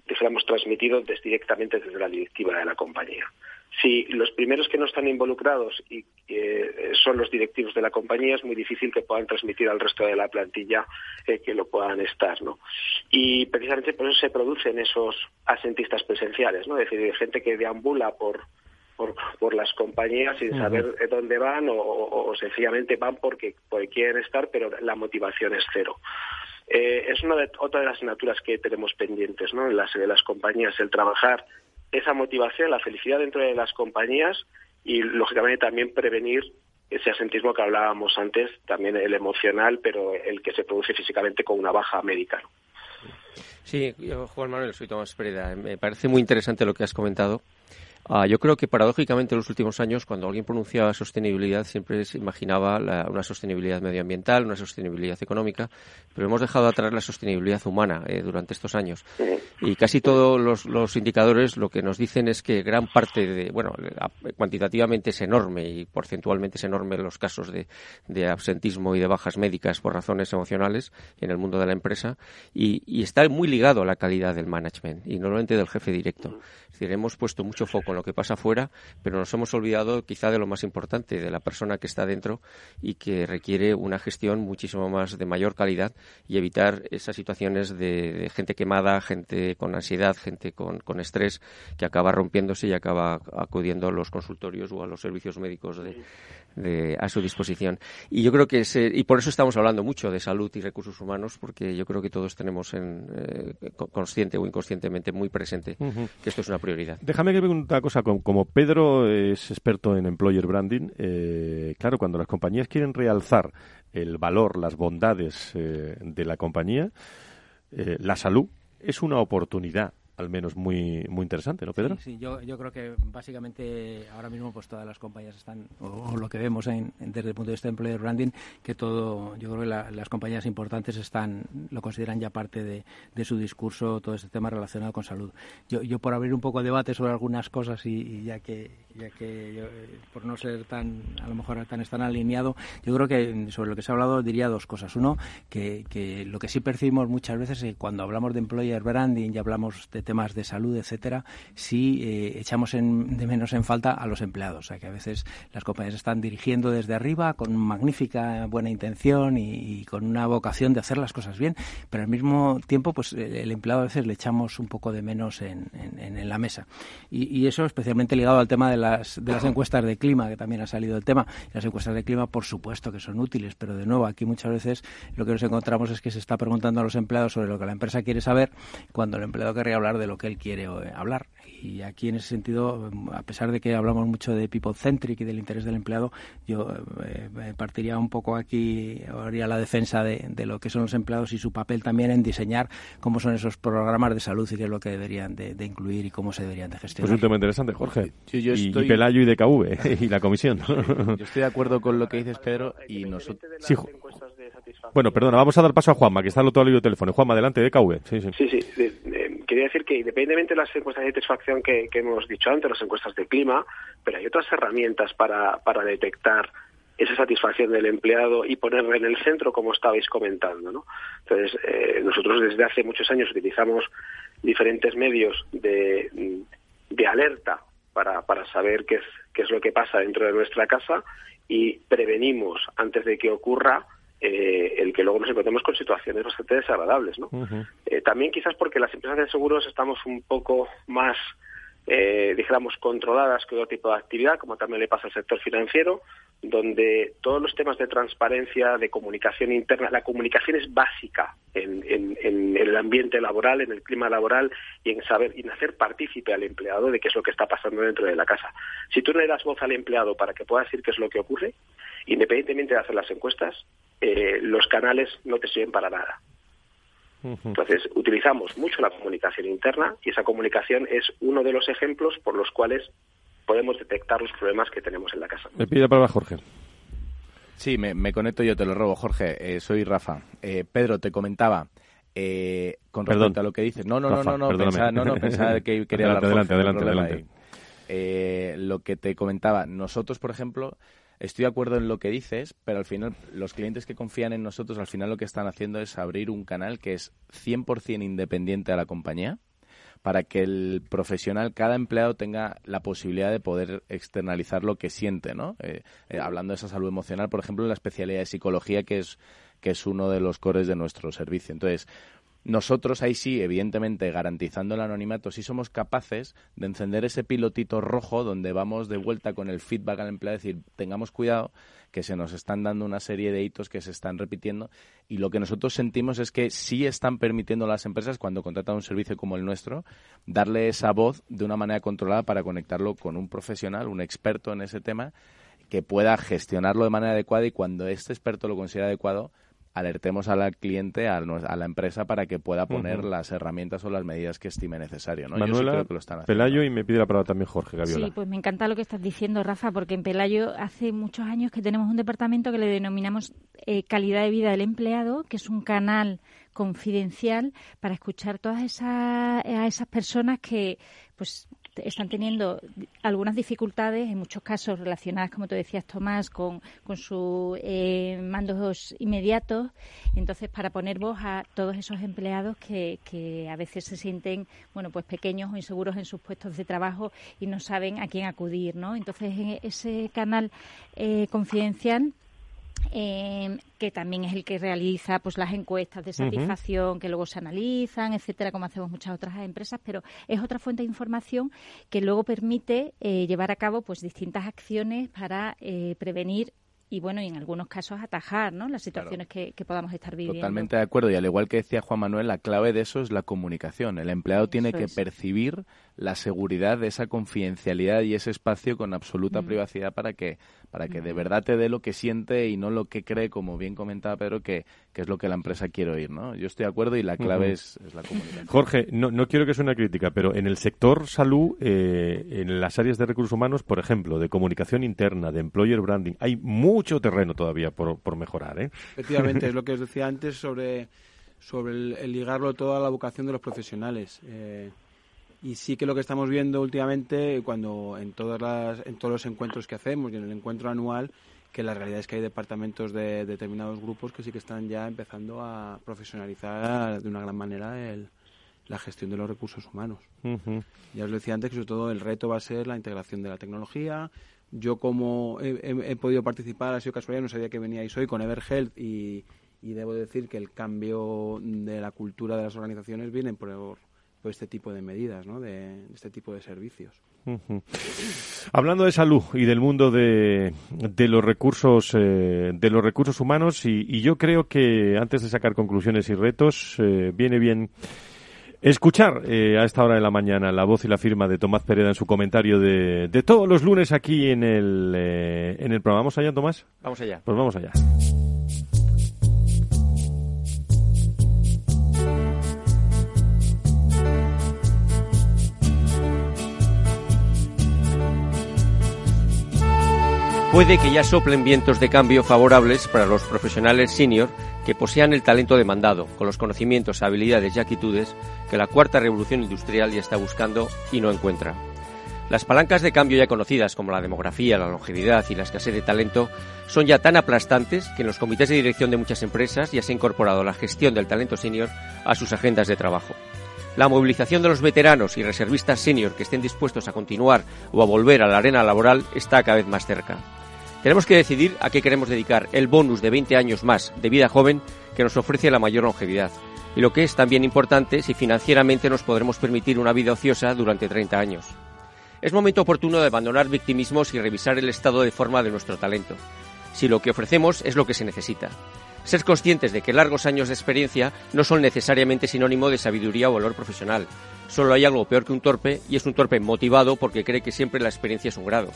dijéramos transmitido directamente desde la directiva de la compañía. Si los primeros que no están involucrados y, eh, son los directivos de la compañía, es muy difícil que puedan transmitir al resto de la plantilla eh, que lo puedan estar, ¿no? Y precisamente por eso se producen esos asentistas presenciales, ¿no? Es decir, gente que deambula por, por, las compañías sin saber dónde van o, sencillamente van porque, quieren estar, pero la motivación es cero. Eh, es una de, otra de las asignaturas que tenemos pendientes ¿no? en las, de las compañías, el trabajar esa motivación, la felicidad dentro de las compañías y, lógicamente, también prevenir ese asentismo que hablábamos antes, también el emocional, pero el que se produce físicamente con una baja médica. Sí, Juan Manuel, soy Tomás Pereda. Me parece muy interesante lo que has comentado Ah, yo creo que paradójicamente en los últimos años, cuando alguien pronunciaba sostenibilidad, siempre se imaginaba una sostenibilidad medioambiental, una sostenibilidad económica, pero hemos dejado atrás la sostenibilidad humana eh, durante estos años. Y casi todos los, indicadores lo que nos dicen es que gran parte de, bueno, cuantitativamente es enorme y porcentualmente es enorme los casos de, absentismo y de bajas médicas por razones emocionales en el mundo de la empresa y, y está muy ligado a la calidad del management y normalmente del jefe directo. Es decir, hemos puesto mucho foco lo que pasa fuera, pero nos hemos olvidado quizá de lo más importante, de la persona que está dentro y que requiere una gestión muchísimo más de mayor calidad y evitar esas situaciones de, gente quemada, gente con ansiedad, gente con, estrés que acaba rompiéndose y acaba acudiendo a los consultorios o a los servicios médicos de, a su disposición. Y yo creo que y por eso estamos hablando mucho de salud y recursos humanos, porque yo creo que todos tenemos en, eh, consciente o inconscientemente muy presente que esto es una prioridad. Déjame que pregunte cosa, como, Pedro es experto en employer branding, eh, claro, cuando las compañías quieren realzar el valor, las bondades eh, de la compañía, eh, la salud es una oportunidad al menos muy muy interesante, ¿no, Pedro? Sí, yo, yo, creo que básicamente ahora mismo pues todas las compañías están, o, lo que vemos en, desde el punto de vista de employer branding, que todo, yo creo que las compañías importantes están, lo consideran ya parte de, de, su discurso, todo este tema relacionado con salud. Yo, yo por abrir un poco de debate sobre algunas cosas y, ya que, ya que yo, por no ser tan, a lo mejor tan, tan alineado, yo creo que sobre lo que se ha hablado diría dos cosas. Uno, que, que lo que sí percibimos muchas veces es que cuando hablamos de employer branding y hablamos de temas de salud, etcétera, si eh, echamos en, de menos en falta a los empleados. O sea, que a veces las compañías están dirigiendo desde arriba con magnífica buena intención y, con una vocación de hacer las cosas bien, pero al mismo tiempo, pues el, empleado a veces le echamos un poco de menos en, en, la mesa. Y, eso especialmente ligado al tema de las, de las encuestas de clima, que también ha salido el tema. Las encuestas de clima, por supuesto que son útiles, pero de nuevo, aquí muchas veces lo que nos encontramos es que se está preguntando a los empleados sobre lo que la empresa quiere saber cuando el empleado querría hablar de lo que él quiere eh, hablar. Y aquí en ese sentido, a pesar de que hablamos mucho de people centric y del interés del empleado, yo eh, partiría un poco aquí, haría la defensa de, lo que son los empleados y su papel también en diseñar cómo son esos programas de salud y qué es lo que deberían de, incluir y cómo se deberían de gestionar. Pues un tema interesante, Jorge. y, Pelayo y DKV [LAUGHS] y la comisión. Yo estoy de acuerdo con lo que dices, Pedro, y nosotros... Sí, bueno, perdona, vamos a dar paso a Juanma, que está al otro lado del teléfono. Juanma, adelante, de KV. Sí, sí. sí, quería decir que independientemente de las encuestas de satisfacción que, hemos dicho antes, las encuestas de clima, pero hay otras herramientas para, para detectar esa satisfacción del empleado y ponerla en el centro, como estabais comentando. ¿no? Entonces, eh, nosotros desde hace muchos años utilizamos diferentes medios de, de alerta para, para saber qué es, qué es lo que pasa dentro de nuestra casa y prevenimos antes de que ocurra eh, el que luego nos encontremos con situaciones bastante desagradables. ¿no? Eh, también quizás porque las empresas de seguros estamos un poco más, eh, dijéramos, controladas que otro tipo de actividad, como también le pasa al sector financiero, donde todos los temas de transparencia, de comunicación interna, la comunicación es básica en, en, el ambiente laboral, en el clima laboral y en saber y en hacer partícipe al empleado de qué es lo que está pasando dentro de la casa. Si tú no le das voz al empleado para que pueda decir qué es lo que ocurre, independientemente de hacer las encuestas, eh, los canales no te sirven para nada. Entonces, utilizamos mucho la comunicación interna y esa comunicación es uno de los ejemplos por los cuales podemos detectar los problemas que tenemos en la casa. Me pide palabra Jorge. Sí, me, conecto yo, te lo robo, Jorge. Eh, soy Rafa. Eh, Pedro, te comentaba. con respecto a lo que dices. No, no, no, no, no, pensaba, no, no, pensaba que quería hablar. Adelante, adelante, adelante. lo que te comentaba, nosotros, por ejemplo, estoy de acuerdo en lo que dices, pero al final los clientes que confían en nosotros, al final lo que están haciendo es abrir un canal que es 100% independiente a la compañía para que el profesional, cada empleado tenga la posibilidad de poder externalizar lo que siente, ¿no? Eh, eh, hablando de esa salud emocional, por ejemplo, en la especialidad de psicología, que es, que es uno de los cores de nuestro servicio. Entonces, nosotros ahí sí, evidentemente, garantizando el anonimato, sí somos capaces de encender ese pilotito rojo donde vamos de vuelta con el feedback al empleado, decir, tengamos cuidado que se nos están dando una serie de hitos que se están repitiendo. Y lo que nosotros sentimos es que sí están permitiendo a las empresas, cuando contratan un servicio como el nuestro, darle esa voz de una manera controlada para conectarlo con un profesional, un experto en ese tema, que pueda gestionarlo de manera adecuada y cuando este experto lo considera adecuado, alertemos al cliente, a, la empresa, para que pueda poner las herramientas o las medidas que estime necesario. ¿no? Manuela, Pelayo y me pide la palabra también Jorge Gaviola. Sí, pues me encanta lo que estás diciendo, Rafa, porque en Pelayo hace muchos años que tenemos un departamento que le denominamos eh, calidad de vida del empleado, que es un canal confidencial para escuchar todas esas, a esas personas que pues están teniendo algunas dificultades, en muchos casos relacionadas, como te decías, Tomás, con, con sus eh, mandos inmediatos. Entonces, para poner voz a todos esos empleados que, que a veces se sienten, bueno, pues pequeños o inseguros en sus puestos de trabajo y no saben a quién acudir, ¿no? Entonces, en ese canal eh, confidencial eh, que también es el que realiza pues las encuestas de satisfacción que luego se analizan, etcétera, como hacemos muchas otras empresas, pero es otra fuente de información que luego permite eh, llevar a cabo pues distintas acciones para eh, prevenir y bueno, y en algunos casos atajar ¿no? las situaciones que, podamos estar viviendo. Totalmente de acuerdo. Y al igual que decía Juan Manuel, la clave de eso es la comunicación. El empleado tiene que percibir la seguridad de esa confidencialidad y ese espacio con absoluta mm. privacidad para que para que de verdad te dé lo que siente y no lo que cree, como bien comentaba Pedro, que, que es lo que la empresa quiere oír, ¿no? Yo estoy de acuerdo y la clave es, la comunicación. Jorge, no, no quiero que sea una crítica, pero en el sector salud, eh, en las áreas de recursos humanos, por ejemplo, de comunicación interna, de employer branding, hay mucho terreno todavía por, por mejorar, ¿eh? Efectivamente, es [LAUGHS] lo que os decía antes sobre, sobre el, ligarlo todo a la vocación de los profesionales. Eh, y sí que lo que estamos viendo últimamente, cuando en, todas las, en todos los encuentros que hacemos y en el encuentro anual, que la realidad es que hay departamentos de determinados grupos que sí que están ya empezando a profesionalizar de una gran manera el, la gestión de los recursos humanos. Ya os lo decía antes que sobre todo el reto va a ser la integración de la tecnología. Yo como he, podido participar, ha sido casualidad, no sabía que veníais hoy con EverHealth y, y debo decir que el cambio de la cultura de las organizaciones viene por, por este tipo de medidas, ¿no? de, este tipo de servicios. Hablando de salud y del mundo de, de los recursos eh, de los recursos humanos y, yo creo que antes de sacar conclusiones y retos eh, viene bien escuchar eh, a esta hora de la mañana la voz y la firma de Tomás Pereda en su comentario de, de todos los lunes aquí en el en el programa. ¿Vamos allá, Tomás? Vamos allá. Pues vamos allá. Puede que ya soplen vientos de cambio favorables para los profesionales senior que posean el talento demandado, con los conocimientos, habilidades y actitudes que la cuarta revolución industrial ya está buscando y no encuentra. Las palancas de cambio ya conocidas como la demografía, la longevidad y la escasez de talento son ya tan aplastantes que en los comités de dirección de muchas empresas ya se ha incorporado la gestión del talento senior a sus agendas de trabajo. La movilización de los veteranos y reservistas senior que estén dispuestos a continuar o a volver a la arena laboral está cada vez más cerca. Tenemos que decidir a qué queremos dedicar el bonus de 20 años más de vida joven que nos ofrece la mayor longevidad. Y lo que es también importante, si financieramente nos podremos permitir una vida ociosa durante 30 años. Es momento oportuno de abandonar victimismos y revisar el estado de forma de nuestro talento. Si lo que ofrecemos es lo que se necesita. Ser conscientes de que largos años de experiencia no son necesariamente sinónimo de sabiduría o valor profesional. Solo hay algo peor que un torpe y es un torpe motivado porque cree que siempre la experiencia es un grado.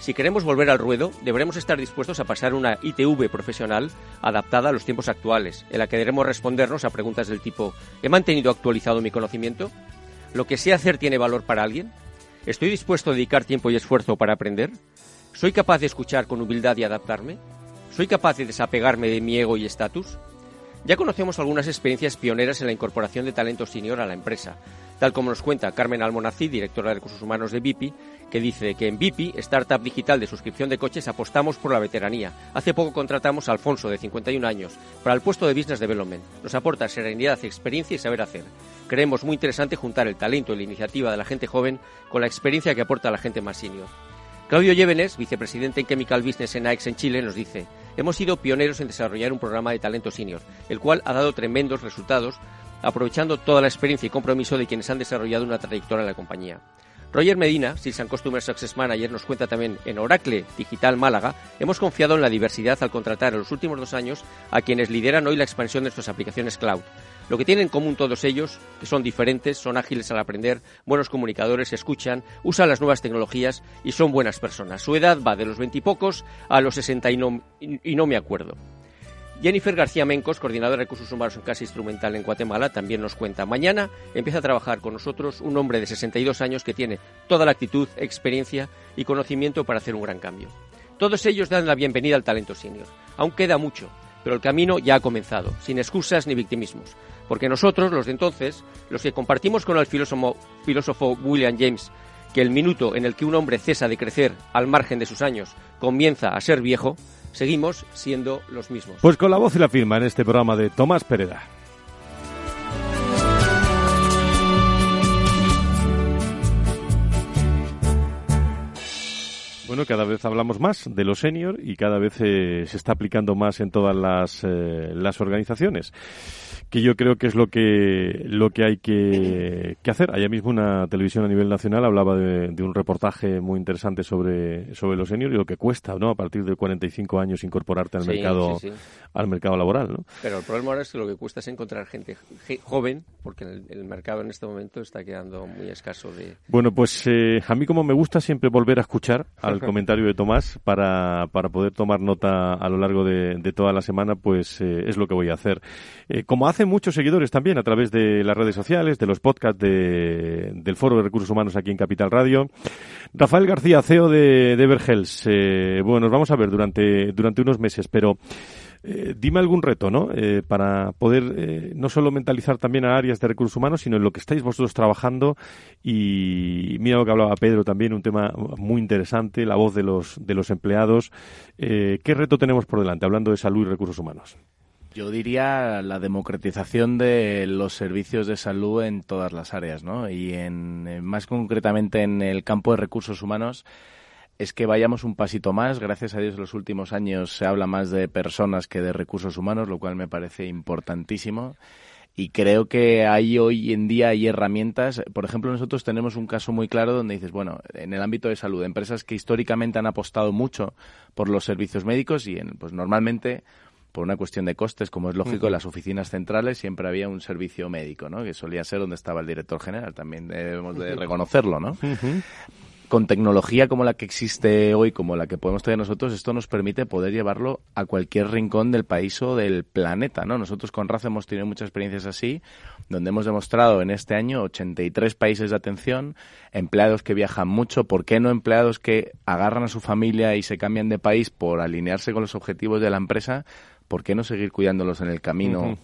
Si queremos volver al ruedo, deberemos estar dispuestos a pasar una ITV profesional adaptada a los tiempos actuales, en la que debemos respondernos a preguntas del tipo ¿He mantenido actualizado mi conocimiento? ¿Lo que sé hacer tiene valor para alguien? ¿Estoy dispuesto a dedicar tiempo y esfuerzo para aprender? ¿Soy capaz de escuchar con humildad y adaptarme? ¿Soy capaz de desapegarme de mi ego y estatus? Ya conocemos algunas experiencias pioneras en la incorporación de talento senior a la empresa, tal como nos cuenta Carmen Almonací, directora de Recursos Humanos de VIP, que dice que en VIP, startup digital de suscripción de coches, apostamos por la veteranía. Hace poco contratamos a Alfonso, de 51 años, para el puesto de Business Development. Nos aporta serenidad, experiencia y saber hacer. Creemos muy interesante juntar el talento y la iniciativa de la gente joven con la experiencia que aporta la gente más senior. Claudio Llévenes, vicepresidente en Chemical Business en AX en Chile, nos dice, hemos sido pioneros en desarrollar un programa de talento senior, el cual ha dado tremendos resultados, aprovechando toda la experiencia y compromiso de quienes han desarrollado una trayectoria en la compañía. Roger Medina, Silsan Customer Success Manager, nos cuenta también en Oracle Digital Málaga, hemos confiado en la diversidad al contratar en los últimos dos años a quienes lideran hoy la expansión de nuestras aplicaciones cloud. Lo que tienen en común todos ellos, que son diferentes, son ágiles al aprender, buenos comunicadores, escuchan, usan las nuevas tecnologías y son buenas personas. Su edad va de los veintipocos a los sesenta y no, y no me acuerdo. Jennifer García Mencos, coordinadora de recursos humanos en Casa Instrumental en Guatemala, también nos cuenta. Mañana empieza a trabajar con nosotros un hombre de 62 años que tiene toda la actitud, experiencia y conocimiento para hacer un gran cambio. Todos ellos dan la bienvenida al talento senior. Aún queda mucho, pero el camino ya ha comenzado, sin excusas ni victimismos. Porque nosotros, los de entonces, los que compartimos con el filósofo, filósofo William James que el minuto en el que un hombre cesa de crecer al margen de sus años comienza a ser viejo, seguimos siendo los mismos. Pues con la voz y la firma en este programa de Tomás Pereda. Bueno, cada vez hablamos más de los senior y cada vez eh, se está aplicando más en todas las, eh, las organizaciones que yo creo que es lo que lo que hay que, hacer. Allá mismo una televisión a nivel nacional hablaba de, un reportaje muy interesante sobre, sobre los seniors y lo que cuesta, ¿no? A partir de 45 años incorporarte al mercado al mercado laboral, ¿no? Pero el problema ahora es que lo que cuesta es encontrar gente joven, porque el, mercado en este momento está quedando muy escaso de... Bueno, pues eh, a mí como me gusta siempre volver a escuchar al [LAUGHS] comentario de Tomás para, para poder tomar nota a lo largo de, toda la semana, pues eh, es lo que voy a hacer. Eh, como hace muchos seguidores también a través de las redes sociales, de los podcasts del Foro de Recursos Humanos aquí en Capital Radio. Rafael García, CEO de, de Eh, bueno, nos vamos a ver durante, durante unos meses, pero eh, dime algún reto, ¿no? Eh, para poder eh, no solo mentalizar también a áreas de recursos humanos, sino en lo que estáis vosotros trabajando. Y mira lo que hablaba Pedro también, un tema muy interesante, la voz de los, de los empleados. ¿Qué reto tenemos por delante, hablando de salud y recursos humanos? Yo diría la democratización de los servicios de salud en todas las áreas, ¿no? Y en, más concretamente en el campo de recursos humanos es que vayamos un pasito más. Gracias a Dios en los últimos años se habla más de personas que de recursos humanos, lo cual me parece importantísimo. Y creo que hay hoy en día hay herramientas. Por ejemplo, nosotros tenemos un caso muy claro donde dices, bueno, en el ámbito de salud, empresas que históricamente han apostado mucho por los servicios médicos y en, pues normalmente por una cuestión de costes, como es lógico, en las oficinas centrales siempre había un servicio médico, ¿no? Que solía ser donde estaba el director general, también debemos de reconocerlo, ¿no? con tecnología como la que existe hoy, como la que podemos tener nosotros, esto nos permite poder llevarlo a cualquier rincón del país o del planeta, ¿no? Nosotros con Raza hemos tenido muchas experiencias así, donde hemos demostrado en este año 83 países de atención, empleados que viajan mucho, ¿por qué no empleados que agarran a su familia y se cambian de país por alinearse con los objetivos de la empresa? ¿Por qué no seguir cuidándolos en el camino?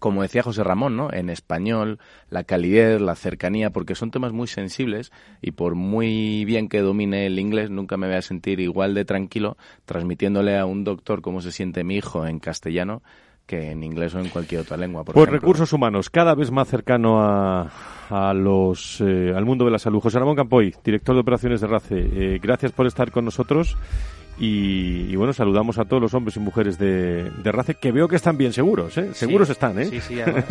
como decía José Ramón, ¿no? En español, la calidez, la cercanía, porque son temas muy sensibles y por muy bien que domine el inglés, nunca me voy a sentir igual de tranquilo transmitiéndole a un doctor cómo se siente mi hijo en castellano que en inglés o en cualquier otra lengua. pues recursos humanos, cada vez más cercano a, a los, eh, al mundo de la salud. José Ramón Campoy, director de operaciones de RACE, eh, gracias por estar con nosotros y, bueno, saludamos a todos los hombres y mujeres de, de RACE, que veo que están bien seguros, ¿eh? Seguros están, ¿eh? Sí, sí, además,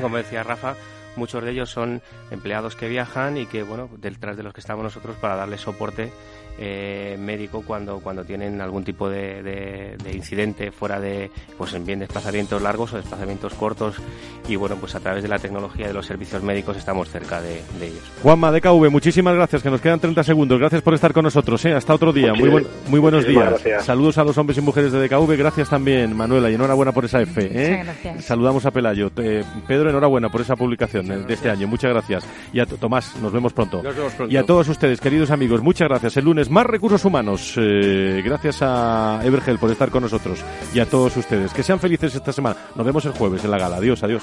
como decía Rafa, muchos de ellos son empleados que viajan y que, bueno, detrás de los que estamos nosotros para darles soporte eh, médico cuando, cuando tienen algún tipo de, de, incidente fuera de, pues en bien desplazamientos largos o desplazamientos cortos y bueno, pues a través de la tecnología de los servicios médicos estamos cerca de, ellos. Juanma de KV, muchísimas gracias, que nos quedan 30 segundos. Gracias por estar con nosotros, ¿eh? hasta otro día. Muy, muy buenos días. Saludos a los hombres y mujeres de DKV, gracias también, Manuela, y enhorabuena por esa F. ¿eh? Saludamos a Pelayo. Eh, Pedro, enhorabuena por esa publicación de este año, muchas gracias. Y a Tomás, nos vemos pronto. Nos vemos pronto. Y a todos ustedes, queridos amigos, muchas gracias. El lunes más recursos humanos. Eh, gracias a Evergel por estar con nosotros y a todos ustedes. Que sean felices esta semana. Nos vemos el jueves en la gala. Adiós, adiós.